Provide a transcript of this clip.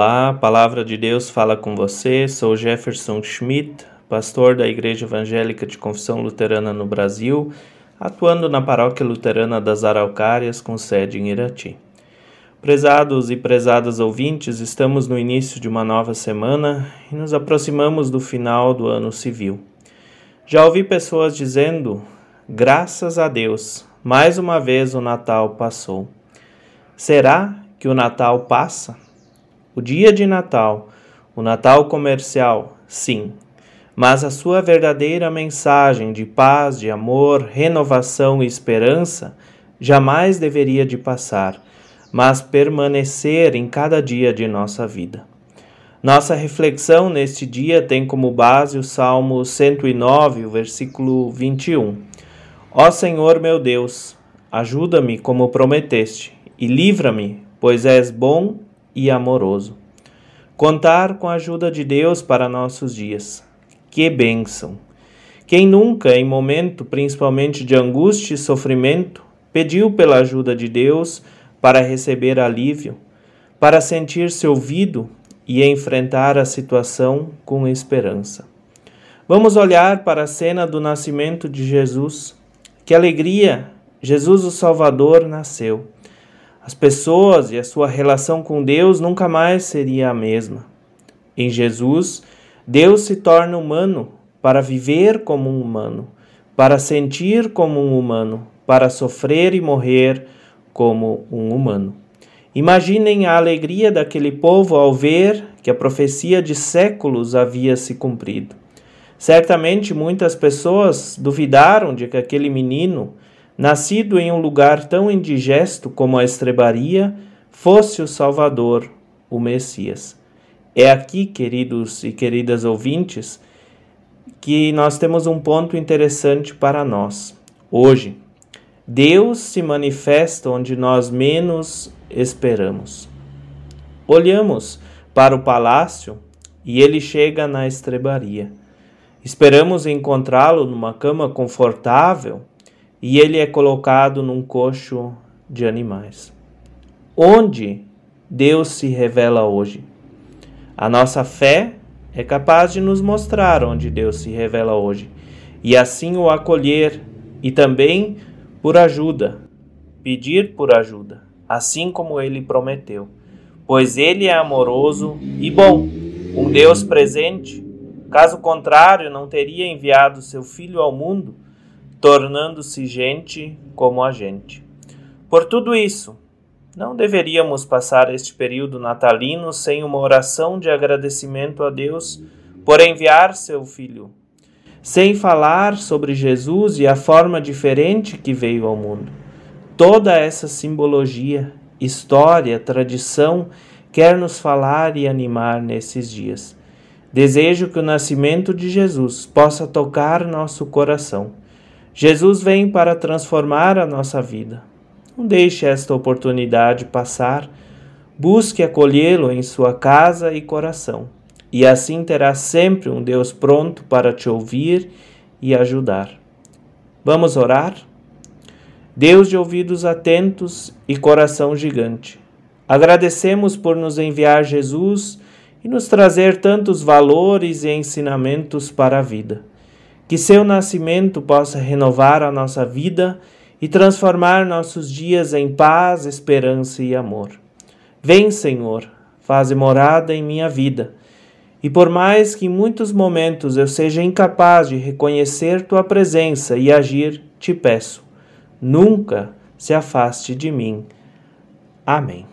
Olá, a palavra de Deus fala com você. Sou Jefferson Schmidt, pastor da Igreja Evangélica de Confissão Luterana no Brasil, atuando na Paróquia Luterana das Araucárias, com sede em Irati. Prezados e prezadas ouvintes, estamos no início de uma nova semana e nos aproximamos do final do ano civil. Já ouvi pessoas dizendo: graças a Deus, mais uma vez o Natal passou. Será que o Natal passa? O dia de Natal, o Natal comercial, sim, mas a sua verdadeira mensagem de paz, de amor, renovação e esperança jamais deveria de passar, mas permanecer em cada dia de nossa vida. Nossa reflexão neste dia tem como base o Salmo 109, o versículo 21. Ó Senhor meu Deus, ajuda-me como prometeste, e livra-me, pois és bom e amoroso. Contar com a ajuda de Deus para nossos dias. Que bênção! Quem nunca, em momento principalmente de angústia e sofrimento, pediu pela ajuda de Deus para receber alívio, para sentir-se ouvido e enfrentar a situação com esperança. Vamos olhar para a cena do nascimento de Jesus. Que alegria! Jesus o Salvador nasceu. As pessoas e a sua relação com Deus nunca mais seria a mesma. Em Jesus, Deus se torna humano para viver como um humano, para sentir como um humano, para sofrer e morrer como um humano. Imaginem a alegria daquele povo ao ver que a profecia de séculos havia se cumprido. Certamente muitas pessoas duvidaram de que aquele menino nascido em um lugar tão indigesto como a estrebaria, fosse o Salvador, o Messias. É aqui, queridos e queridas ouvintes, que nós temos um ponto interessante para nós. Hoje, Deus se manifesta onde nós menos esperamos. Olhamos para o palácio e ele chega na estrebaria. Esperamos encontrá-lo numa cama confortável e ele é colocado num coxo de animais. Onde Deus se revela hoje? A nossa fé é capaz de nos mostrar onde Deus se revela hoje e assim o acolher e também por ajuda, pedir por ajuda, assim como ele prometeu, pois ele é amoroso e bom, um Deus presente. Caso contrário, não teria enviado seu filho ao mundo tornando-se gente como a gente. Por tudo isso, não deveríamos passar este período natalino sem uma oração de agradecimento a Deus por enviar seu Filho, sem falar sobre Jesus e a forma diferente que veio ao mundo. Toda essa simbologia, história, tradição quer nos falar e animar nesses dias. Desejo que o nascimento de Jesus possa tocar nosso coração Jesus vem para transformar a nossa vida. Não deixe esta oportunidade passar. Busque acolhê-lo em sua casa e coração, e assim terá sempre um Deus pronto para te ouvir e ajudar. Vamos orar? Deus de ouvidos atentos e coração gigante, agradecemos por nos enviar Jesus e nos trazer tantos valores e ensinamentos para a vida que seu nascimento possa renovar a nossa vida e transformar nossos dias em paz, esperança e amor. Vem, Senhor, faze morada em minha vida. E por mais que em muitos momentos eu seja incapaz de reconhecer tua presença e agir, te peço, nunca se afaste de mim. Amém.